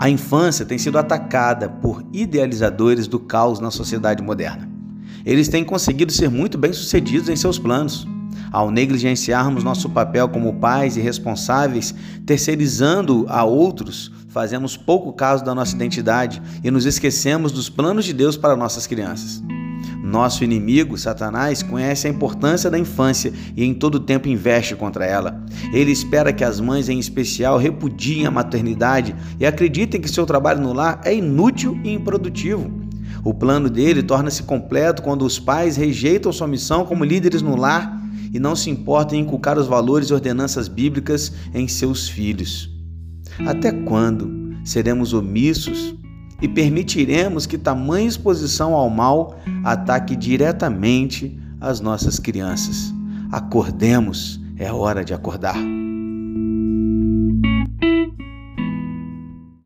A infância tem sido atacada por idealizadores do caos na sociedade moderna. Eles têm conseguido ser muito bem-sucedidos em seus planos. Ao negligenciarmos nosso papel como pais e responsáveis, terceirizando a outros, fazemos pouco caso da nossa identidade e nos esquecemos dos planos de Deus para nossas crianças. Nosso inimigo, Satanás, conhece a importância da infância e em todo tempo investe contra ela. Ele espera que as mães, em especial, repudiem a maternidade e acreditem que seu trabalho no lar é inútil e improdutivo. O plano dele torna-se completo quando os pais rejeitam sua missão como líderes no lar e não se importam em inculcar os valores e ordenanças bíblicas em seus filhos. Até quando seremos omissos e permitiremos que tamanha exposição ao mal ataque diretamente as nossas crianças. Acordemos, é hora de acordar.